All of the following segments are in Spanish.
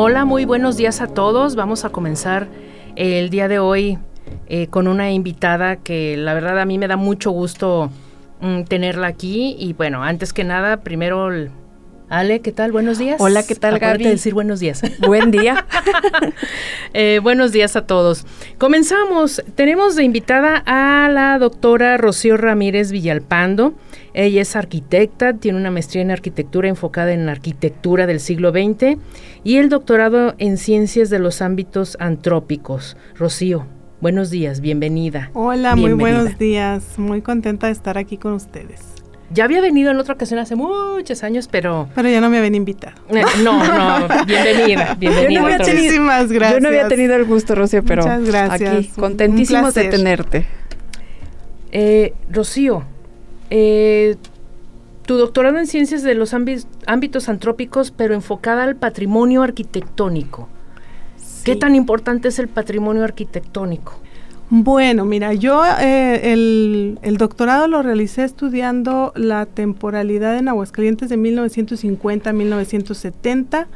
Hola, muy buenos días a todos. Vamos a comenzar el día de hoy eh, con una invitada que la verdad a mí me da mucho gusto mm, tenerla aquí. Y bueno, antes que nada, primero Ale, ¿qué tal? Buenos días. Hola, ¿qué tal, Gaby? de decir buenos días. Buen día. eh, buenos días a todos. Comenzamos. Tenemos de invitada a la doctora Rocío Ramírez Villalpando. Ella es arquitecta, tiene una maestría en arquitectura enfocada en la arquitectura del siglo XX y el doctorado en ciencias de los ámbitos antrópicos. Rocío, buenos días, bienvenida. Hola, muy buenos días. Muy contenta de estar aquí con ustedes. Ya había venido en otra ocasión hace muchos años, pero... Pero ya no me habían invitado. Eh, no, no, bienvenida, bienvenida. Yo no había Muchísimas gracias. Yo no había tenido el gusto, Rocío, pero Muchas gracias. aquí contentísimos de tenerte. Eh, Rocío, eh, tu doctorado en ciencias de los ámbitos antrópicos, pero enfocada al patrimonio arquitectónico. ¿Qué tan importante es el patrimonio arquitectónico? Bueno, mira, yo eh, el, doctorado lo realicé estudiando la temporalidad en Aguascalientes de 1950 a 1970,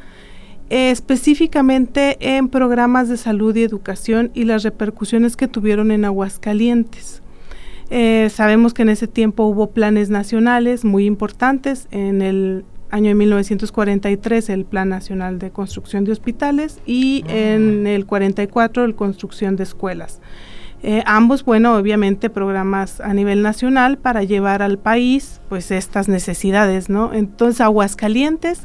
específicamente en programas de salud y educación y las repercusiones que tuvieron en Aguascalientes. Eh, sabemos que en ese tiempo hubo planes nacionales muy importantes. En el año de 1943 el Plan Nacional de Construcción de Hospitales y ah. en el 44 el Construcción de Escuelas. Eh, ambos, bueno, obviamente programas a nivel nacional para llevar al país pues estas necesidades, ¿no? Entonces Aguascalientes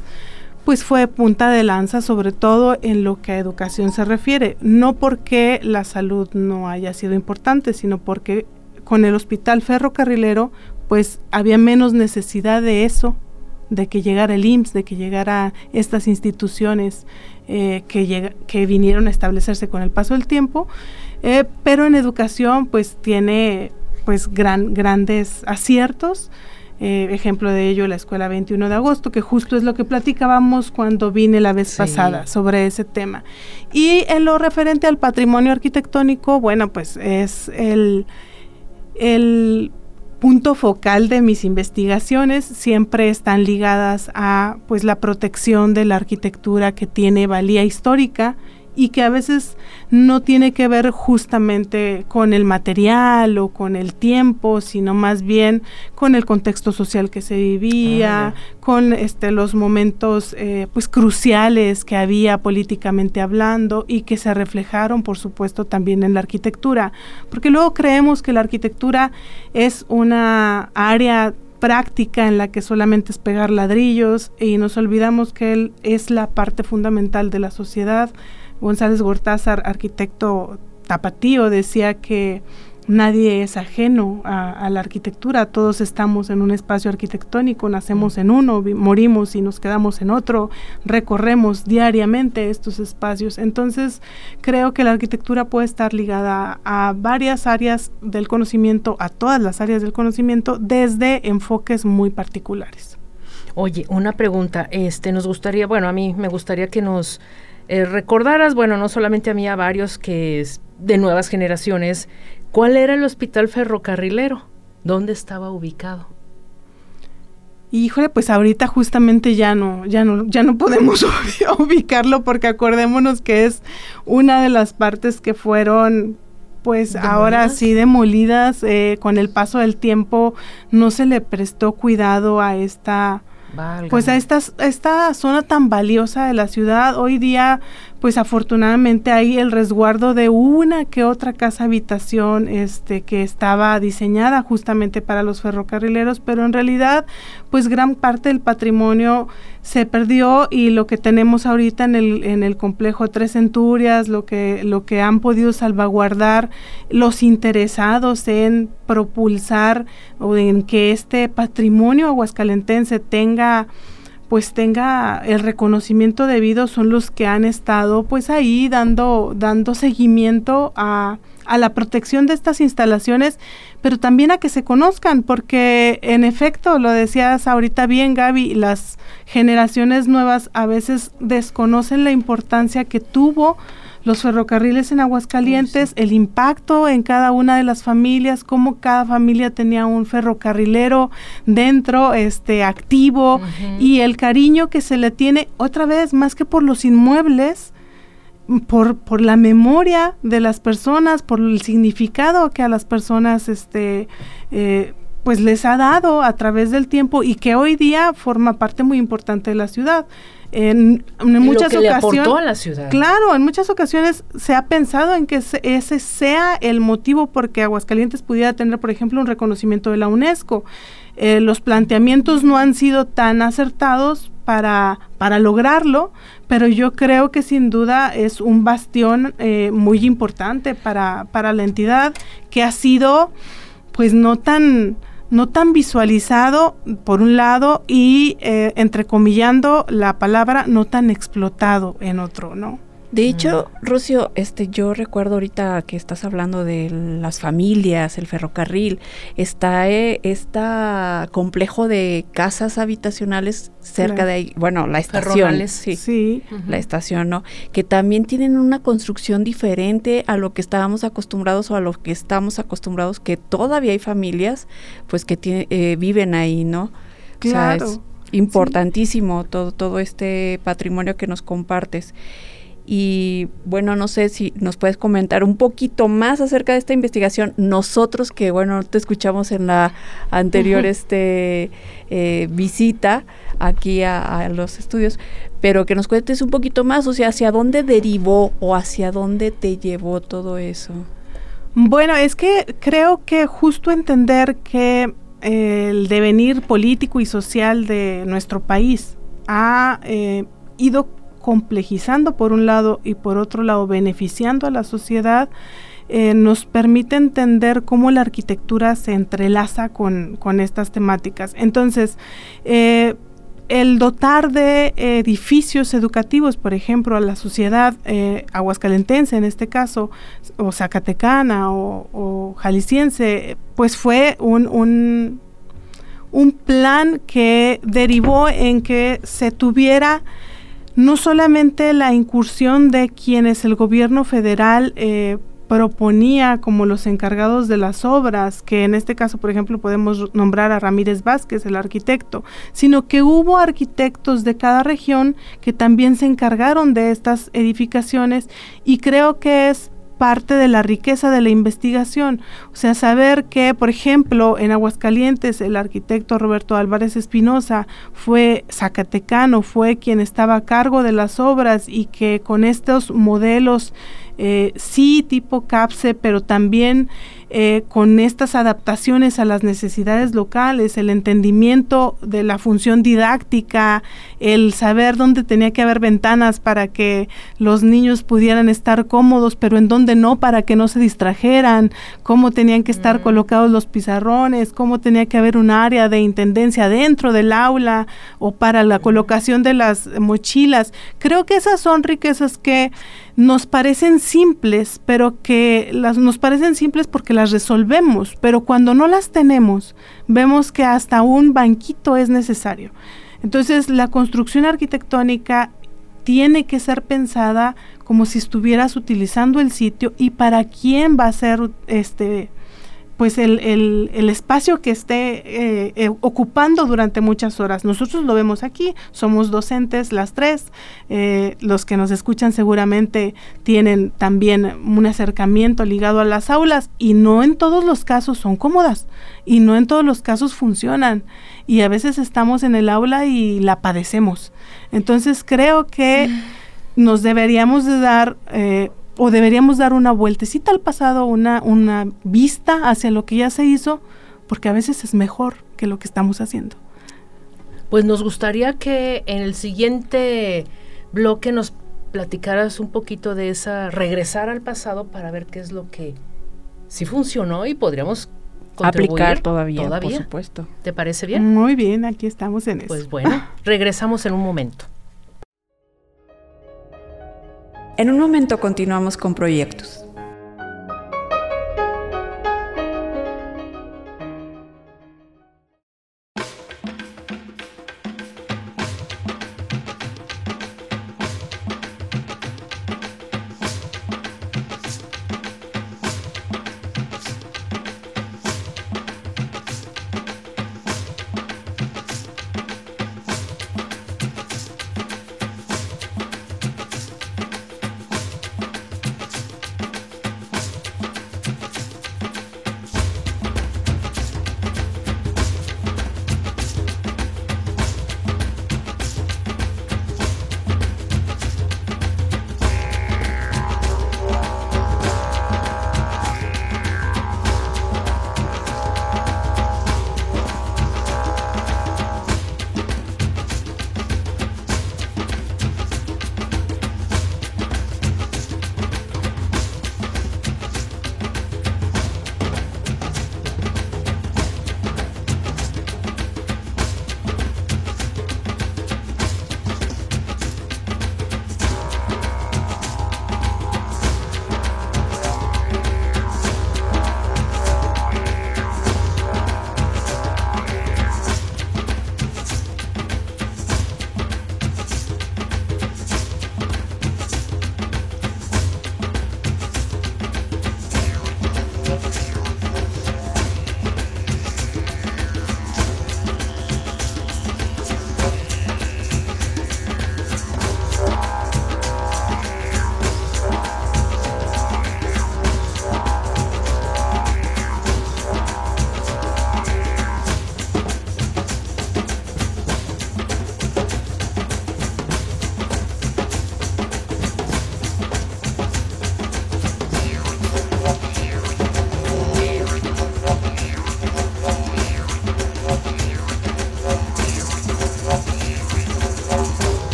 pues fue punta de lanza sobre todo en lo que a educación se refiere, no porque la salud no haya sido importante, sino porque con el hospital ferrocarrilero pues había menos necesidad de eso, de que llegara el IMSS, de que llegara estas instituciones eh, que, que vinieron a establecerse con el paso del tiempo eh, pero en educación pues tiene pues gran, grandes aciertos. Eh, ejemplo de ello la escuela 21 de agosto, que justo es lo que platicábamos cuando vine la vez pasada sobre ese tema. Y en lo referente al patrimonio arquitectónico, bueno, pues es el, el punto focal de mis investigaciones, siempre están ligadas a pues la protección de la arquitectura que tiene valía histórica y que a veces no tiene que ver justamente con el material o con el tiempo, sino más bien con el contexto social que se vivía, ah, con este los momentos eh, pues cruciales que había políticamente hablando y que se reflejaron por supuesto también en la arquitectura, porque luego creemos que la arquitectura es una área práctica en la que solamente es pegar ladrillos y nos olvidamos que él es la parte fundamental de la sociedad, González Gortázar, arquitecto tapatío, decía que nadie es ajeno a, la arquitectura, todos estamos en un espacio arquitectónico, nacemos en uno, morimos y nos quedamos en otro, recorremos diariamente estos espacios. Entonces, creo que la arquitectura puede estar ligada a varias áreas del conocimiento, a todas las áreas del conocimiento, desde enfoques muy particulares. Oye, una pregunta, este nos gustaría, bueno, a mí me gustaría que nos eh, recordaras, bueno, no solamente a mí, a varios que es de nuevas generaciones, ¿cuál era el hospital ferrocarrilero? ¿Dónde estaba ubicado? Híjole, pues ahorita justamente ya no, ya no, ya no podemos ubicarlo porque acordémonos que es una de las partes que fueron pues ahora sí demolidas eh, con el paso del tiempo no se le prestó cuidado a esta pues a esta, esta zona tan valiosa de la ciudad, hoy día pues afortunadamente hay el resguardo de una que otra casa habitación este que estaba diseñada justamente para los ferrocarrileros, pero en realidad pues gran parte del patrimonio se perdió y lo que tenemos ahorita en el, en el complejo Tres Centurias, lo que, lo que han podido salvaguardar los interesados en propulsar o en que este patrimonio aguascalentense tenga pues tenga el reconocimiento debido son los que han estado pues ahí dando, dando seguimiento a, a la protección de estas instalaciones, pero también a que se conozcan, porque en efecto, lo decías ahorita bien Gaby, las generaciones nuevas a veces desconocen la importancia que tuvo los ferrocarriles en Aguascalientes, el impacto en cada una de las familias, cómo cada familia tenía un ferrocarrilero dentro, este, activo, y el cariño que se le tiene, otra vez, más que por los inmuebles, por, por la memoria de las personas, por el significado que a las personas, este, eh, pues les ha dado a través del tiempo y que hoy día forma parte muy importante de la ciudad. En, muchas ocasiones. a la ciudad. Claro, en muchas ocasiones se ha pensado en que ese, sea el motivo por que Aguascalientes pudiera tener, por ejemplo, un reconocimiento de la UNESCO. Eh, los planteamientos no han sido tan acertados para, para lograrlo, pero yo creo que sin duda es un bastión eh, muy importante para, para la entidad que ha sido pues no tan no tan visualizado por un lado y eh, entrecomillando la palabra no tan explotado en otro, ¿no? De hecho, Rocio, este, yo recuerdo ahorita que estás hablando de las familias, el ferrocarril, está eh, complejo de casas habitacionales cerca de ahí, bueno, la estación, sí, sí. la estación, ¿no? Que también tienen una construcción diferente a lo que estábamos acostumbrados o a lo que estamos acostumbrados, que todavía hay familias, pues que eh, viven ahí, ¿no? Claro. es importantísimo todo, todo este patrimonio que nos compartes. Y bueno, no sé si nos puedes comentar un poquito más acerca de esta investigación. Nosotros que, bueno, te escuchamos en la anterior este, eh, visita aquí a, los estudios, pero que nos cuentes un poquito más, o sea, hacia dónde derivó o hacia dónde te llevó todo eso. Bueno, es que creo que justo entender que el devenir político y social de nuestro país ha eh, ido complejizando por un lado y por otro lado beneficiando a la sociedad, eh, nos permite entender cómo la arquitectura se entrelaza con, estas temáticas. Entonces, eh, el dotar de edificios educativos, por ejemplo, a la sociedad eh, aguascalentense en este caso, o zacatecana o, jalisciense, pues fue un, un plan que derivó en que se tuviera no solamente la incursión de quienes el gobierno federal eh, proponía como los encargados de las obras, que en este caso, por ejemplo, podemos nombrar a Ramírez Vázquez, el arquitecto, sino que hubo arquitectos de cada región que también se encargaron de estas edificaciones y creo que es parte de la riqueza de la investigación. O sea, saber que, por ejemplo, en Aguascalientes el arquitecto Roberto Álvarez Espinosa fue zacatecano, fue quien estaba a cargo de las obras y que con estos modelos, eh, sí tipo CAPSE, pero también eh, con estas adaptaciones a las necesidades locales, el entendimiento de la función didáctica, el saber dónde tenía que haber ventanas para que los niños pudieran estar cómodos, pero en dónde no para que no se distrajeran, cómo tenían que estar mm. colocados los pizarrones, cómo tenía que haber un área de intendencia dentro del aula o para la colocación de las mochilas. Creo que esas son riquezas que nos parecen simples, pero que las, nos parecen simples porque las resolvemos, pero cuando no las tenemos, vemos que hasta un banquito es necesario. Entonces, la construcción arquitectónica tiene que ser pensada como si estuvieras utilizando el sitio y para quién va a ser este pues el, el, espacio que esté eh, eh, ocupando durante muchas horas. Nosotros lo vemos aquí, somos docentes las tres, eh, los que nos escuchan seguramente tienen también un acercamiento ligado a las aulas y no en todos los casos son cómodas y no en todos los casos funcionan y a veces estamos en el aula y la padecemos. Entonces creo que... nos deberíamos de dar eh, o deberíamos dar una vueltecita al pasado, una, una vista hacia lo que ya se hizo, porque a veces es mejor que lo que estamos haciendo. Pues nos gustaría que en el siguiente bloque nos platicaras un poquito de esa, regresar al pasado para ver qué es lo que sí funcionó y podríamos aplicar todavía, todavía, por supuesto. ¿Te parece bien? Muy bien, aquí estamos en eso. Pues bueno, regresamos en un momento. En un momento continuamos con proyectos.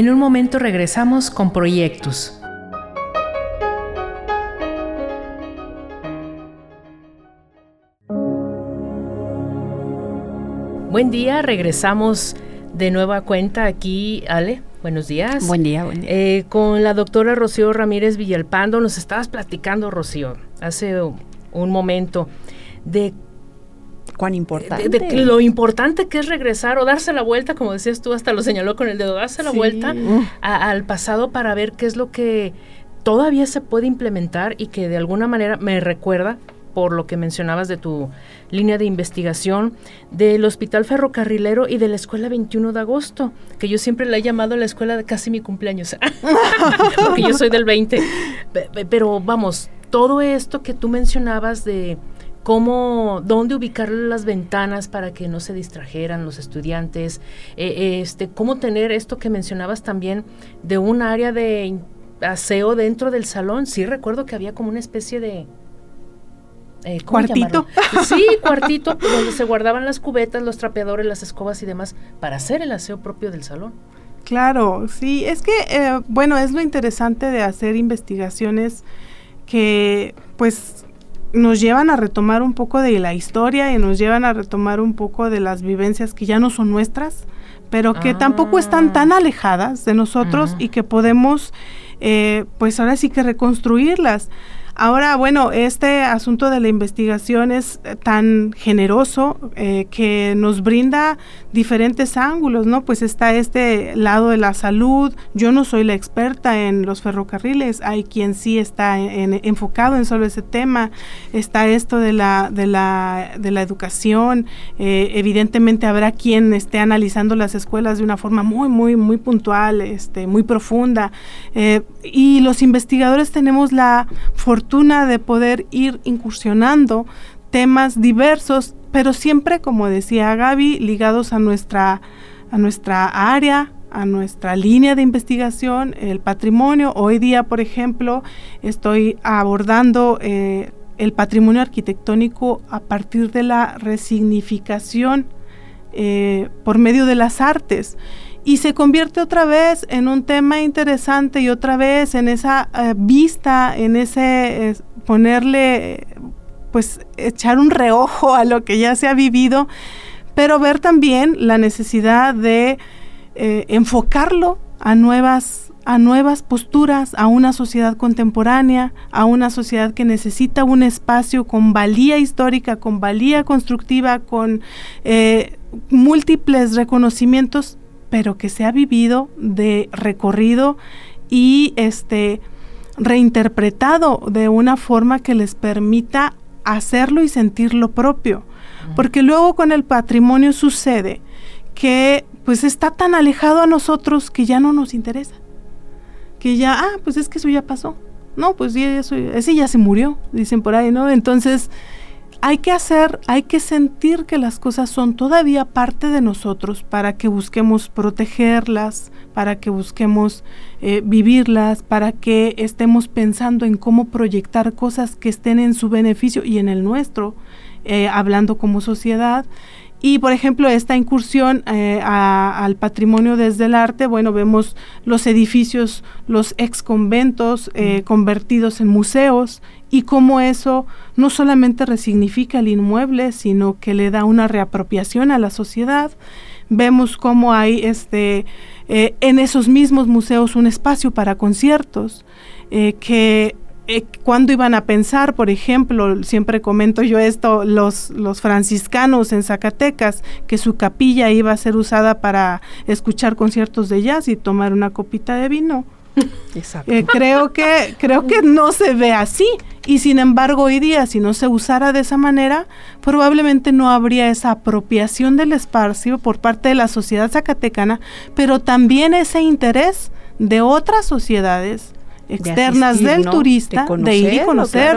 En un momento regresamos con proyectos. Buen día, regresamos de nueva cuenta aquí, Ale. Buenos días. Buen día, buen día. Eh, con la doctora Rocío Ramírez Villalpando, nos estabas platicando, Rocío, hace un momento, de cuán importante. De, lo importante que es regresar o darse la vuelta, como decías tú, hasta lo señaló con el dedo, darse la vuelta al pasado para ver qué es lo que todavía se puede implementar y que de alguna manera me recuerda por lo que mencionabas de tu línea de investigación del Hospital Ferrocarrilero y de la Escuela 21 de Agosto, que yo siempre la he llamado la escuela de casi mi cumpleaños, porque yo soy del 20. Pero vamos, todo esto que tú mencionabas de cómo, dónde ubicar las ventanas para que no se distrajeran los estudiantes, eh, este, cómo tener esto que mencionabas también de un área de aseo dentro del salón. Sí recuerdo que había como una especie de eh, cuartito. Sí, cuartito donde se guardaban las cubetas, los trapeadores, las escobas y demás para hacer el aseo propio del salón. Claro, sí, es que, eh, bueno, es lo interesante de hacer investigaciones que, pues, nos llevan a retomar un poco de la historia y nos llevan a retomar un poco de las vivencias que ya no son nuestras, pero que tampoco están ah. tan alejadas de nosotros y que podemos, eh, pues ahora sí que reconstruirlas. Ahora, bueno, este asunto de la investigación es eh, tan generoso eh, que nos brinda diferentes ángulos, ¿no? Pues está este lado de la salud. Yo no soy la experta en los ferrocarriles, hay quien sí está enfocado en solo ese tema. Está esto de la, educación. Eh, evidentemente habrá quien esté analizando las escuelas de una forma muy, muy, muy puntual, este, muy profunda. y los investigadores tenemos la fortuna de poder ir incursionando temas diversos, pero siempre, como decía Gaby, ligados a nuestra, a nuestra área, a nuestra línea de investigación, el patrimonio. Hoy día, por ejemplo, estoy abordando eh, el patrimonio arquitectónico a partir de la resignificación eh, por medio de las artes y se convierte otra vez en un tema interesante y otra vez en esa eh, vista, en ese ponerle, pues echar un reojo a lo que ya se ha vivido, pero ver también la necesidad de eh, enfocarlo a nuevas a nuevas posturas, a una sociedad contemporánea, a una sociedad que necesita un espacio con valía histórica, con valía constructiva, con eh, múltiples reconocimientos pero que se ha vivido de recorrido y este reinterpretado de una forma que les permita hacerlo y sentirlo propio. Porque luego con el patrimonio sucede que pues está tan alejado a nosotros que ya no nos interesa. Que ya, ah, pues es que eso ya pasó. No, pues ya, eso, ese ya se murió, dicen por ahí, ¿no? Entonces, hay que hacer, hay que sentir que las cosas son todavía parte de nosotros para que busquemos protegerlas, para que busquemos eh, vivirlas, para que estemos pensando en cómo proyectar cosas que estén en su beneficio y en el nuestro, eh, hablando como sociedad. Y por ejemplo, esta incursión eh, al patrimonio desde el arte, bueno, vemos los edificios, los ex conventos convertidos en museos y cómo eso no solamente resignifica el inmueble, sino que le da una reapropiación a la sociedad. Vemos cómo hay este, eh, en esos mismos museos un espacio para conciertos, eh, que eh, cuando iban a pensar, por ejemplo, siempre comento yo esto, los, los franciscanos en Zacatecas, que su capilla iba a ser usada para escuchar conciertos de jazz y tomar una copita de vino. Eh, creo que creo que no se ve así. Y sin embargo hoy día si no se usara de esa manera probablemente no habría esa apropiación del espacio por parte de la sociedad zacatecana pero también ese interés de otras sociedades externas del turista de, ir y conocer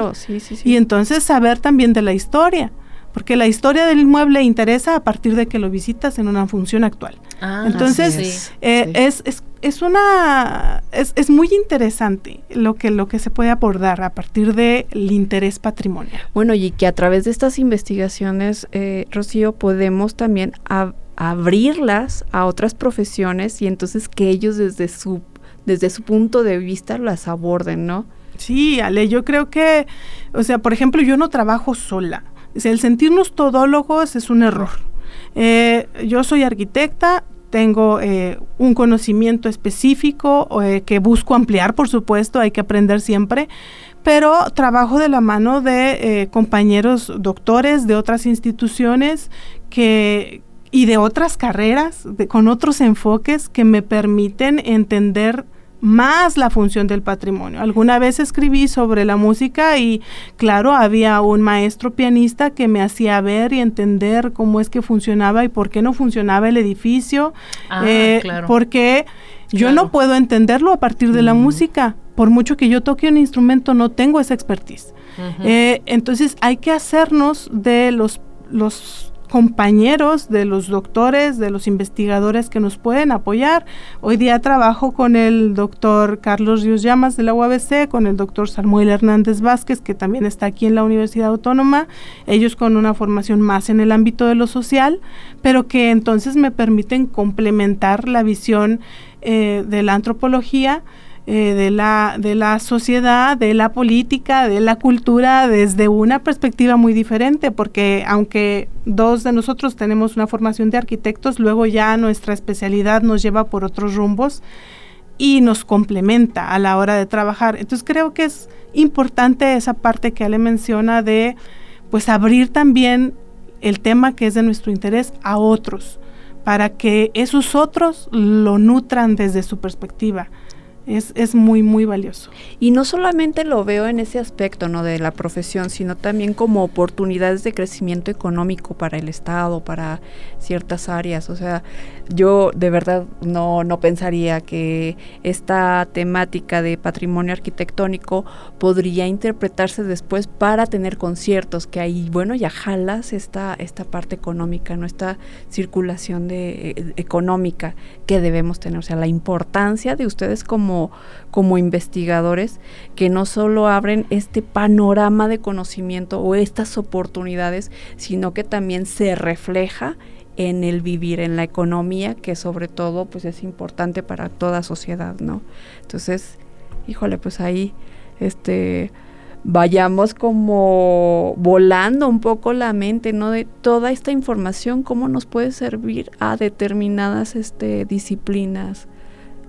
y entonces saber también de la historia porque la historia del inmueble interesa a partir de que lo visitas en una función actual. Ah, Entonces, eh, es, es, es, una es, es, muy interesante lo que lo que se puede abordar a partir del interés patrimonial. Bueno, y que a través de estas investigaciones, eh, Rocío, podemos también abrirlas a otras profesiones y entonces que ellos desde su desde su punto de vista las aborden, ¿no? Sí, Ale, yo creo que, o sea, por ejemplo, yo no trabajo sola. El sentirnos todólogos es un error. Eh, yo soy arquitecta, tengo eh, un conocimiento específico eh, que busco ampliar, por supuesto, hay que aprender siempre, pero trabajo de la mano de compañeros doctores de otras instituciones que, y de otras carreras, con otros enfoques que me permiten entender más la función del patrimonio. Alguna vez escribí sobre la música y claro, había un maestro pianista que me hacía ver y entender cómo es que funcionaba y por qué no funcionaba el edificio, ah, eh, porque yo no puedo entenderlo a partir de la mm. música. Por mucho que yo toque un instrumento, no tengo esa expertise. Eh, entonces hay que hacernos de los, los compañeros de los doctores, de los investigadores que nos pueden apoyar. Hoy día trabajo con el doctor Carlos Ríos Llamas de la UABC, con el doctor Samuel Hernández Vázquez, que también está aquí en la Universidad Autónoma, ellos con una formación más en el ámbito de lo social, pero que entonces me permiten complementar la visión eh, de la antropología eh, de, la, de la sociedad, de la política, de la cultura desde una perspectiva muy diferente, porque aunque dos de nosotros tenemos una formación de arquitectos, luego ya nuestra especialidad nos lleva por otros rumbos y nos complementa a la hora de trabajar. Entonces creo que es importante esa parte que Ale menciona de pues abrir también el tema que es de nuestro interés a otros, para que esos otros lo nutran desde su perspectiva es, es, muy, muy valioso. Y no solamente lo veo en ese aspecto ¿no? de la profesión, sino también como oportunidades de crecimiento económico para el Estado, para ciertas áreas. O sea, yo de verdad no, no pensaría que esta temática de patrimonio arquitectónico podría interpretarse después para tener conciertos, que ahí, bueno, ya jalas esta, esta parte económica, ¿no? esta circulación de, eh, económica que debemos tener. O sea, la importancia de ustedes como como, investigadores que no solo abren este panorama de conocimiento o estas oportunidades, sino que también se refleja en el vivir, en la economía, que sobre todo pues es importante para toda sociedad, ¿no? Entonces, híjole, pues ahí este vayamos como volando un poco la mente, ¿no? De toda esta información, cómo nos puede servir a determinadas este, disciplinas,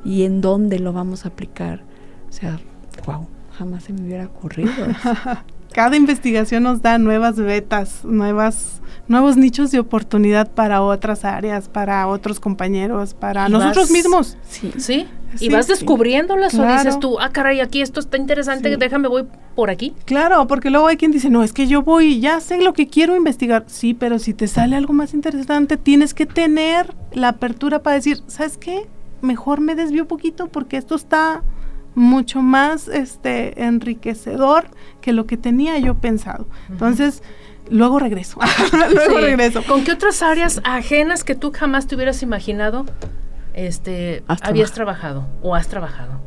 y en dónde lo vamos a aplicar. O sea, wow, jamás se me hubiera ocurrido. Cada investigación nos da nuevas vetas, nuevas, nuevos nichos de oportunidad para otras áreas, para otros compañeros, para nosotros mismos. Sí. ¿Sí? y vas descubriéndolas o dices tú, ah, caray, aquí esto está interesante, déjame, voy por aquí. Claro, porque luego hay quien dice, no, es que yo voy, ya sé lo que quiero investigar. Sí, pero si te sale algo más interesante, tienes que tener la apertura para decir, ¿sabes qué? Mejor me desvío un poquito porque esto está mucho más este enriquecedor que lo que tenía yo pensado. Entonces, luego regreso. luego regreso. ¿Con qué otras áreas ajenas que tú jamás te hubieras imaginado este habías trabajado o has trabajado?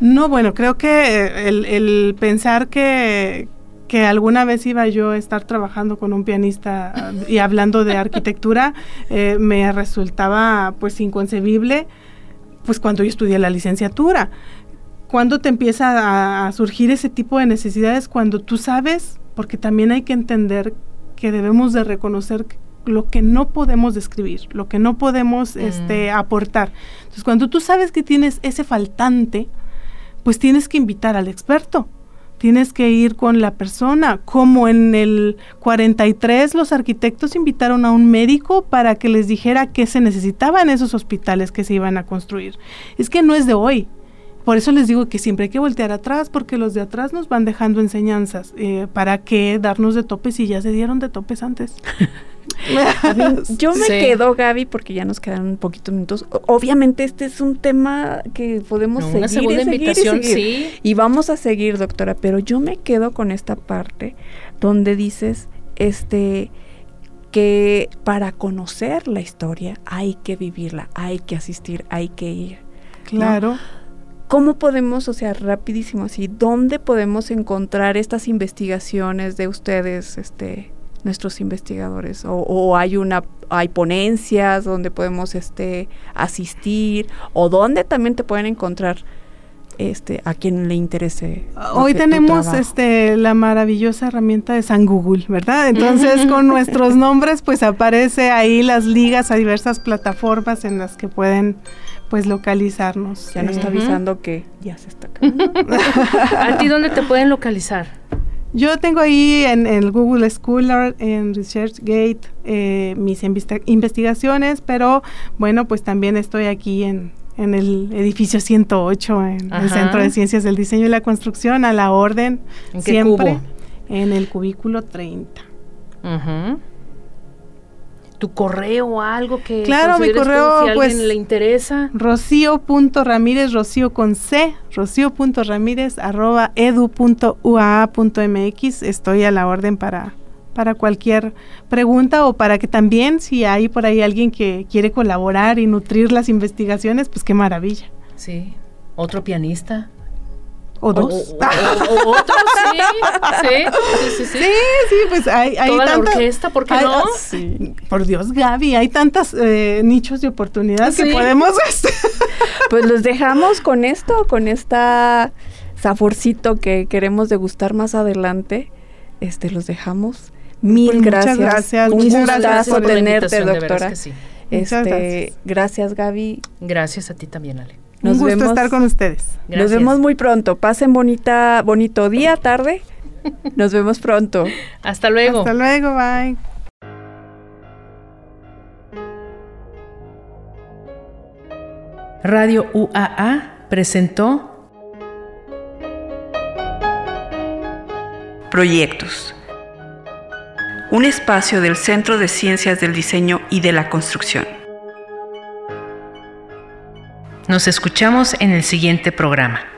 No, bueno, creo que el, pensar que, que alguna vez iba yo a estar trabajando con un pianista y hablando de arquitectura eh, me resultaba pues inconcebible pues cuando yo estudié la licenciatura. Cuando te empieza a, surgir ese tipo de necesidades? Cuando tú sabes, porque también hay que entender que debemos de reconocer lo que no podemos describir, lo que no podemos mm. este, aportar. Entonces, cuando tú sabes que tienes ese faltante, pues tienes que invitar al experto tienes que ir con la persona. Como en el 43 los arquitectos invitaron a un médico para que les dijera qué se necesitaba en esos hospitales que se iban a construir. Es que no es de hoy. Por eso les digo que siempre hay que voltear atrás porque los de atrás nos van dejando enseñanzas. Eh, ¿Para qué darnos de topes si ya se dieron de topes antes? yo me quedo, Gaby, porque ya nos quedan un poquito minutos. Obviamente este es un tema que podemos seguir, una segunda invitación, sí. Y vamos a seguir, doctora, pero yo me quedo con esta parte donde dices, este, que para conocer la historia hay que vivirla, hay que asistir, hay que ir. Claro. ¿Cómo podemos, o sea, rapidísimo así, dónde podemos encontrar estas investigaciones de ustedes, este, nuestros investigadores o, hay una hay ponencias donde podemos este asistir o donde también te pueden encontrar este a quien le interese. Hoy tenemos este la maravillosa herramienta de San Google, ¿verdad? Entonces con nuestros nombres pues aparece ahí las ligas a diversas plataformas en las que pueden pues localizarnos. Ya nos está avisando que ya se está ¿A ti dónde te pueden localizar? Yo tengo ahí en, el Google Scholar, en ResearchGate, eh, mis investigaciones, pero bueno, pues también estoy aquí en, en el edificio 108, en el Centro de Ciencias del Diseño y la Construcción, a la orden, ¿En siempre en el cubículo 30. ¿Tu correo o algo que claro, mi correo, si pues, le interesa? Rocío.ramírez, rocío con C, rocío.ramírez arroba edu.uaa.mx. Estoy a la orden para para cualquier pregunta o para que también si hay por ahí alguien que quiere colaborar y nutrir las investigaciones, pues qué maravilla. Sí. Otro pianista. O dos. O, otro, sí, sí, sí, sí, sí. pues hay, hay Toda la orquesta, ¿por qué no? Sí. Por Dios, Gaby, hay tantos eh, nichos de oportunidad que podemos... Pues los dejamos con esto, con esta saborcito que queremos degustar más adelante. Este, los dejamos Mil pues gracias. gracias. Un muchas gracias por tenerte, doctora. Este, gracias. Gaby. Gracias a ti también, Ale. Nos Un gusto estar con ustedes. Nos vemos muy pronto. Pasen bonita, bonito día, tarde. Nos vemos pronto. Hasta luego. Hasta luego, bye. Radio UAA presentó Proyectos un espacio del Centro de Ciencias del Diseño y de la Construcción. Nos escuchamos en el siguiente programa.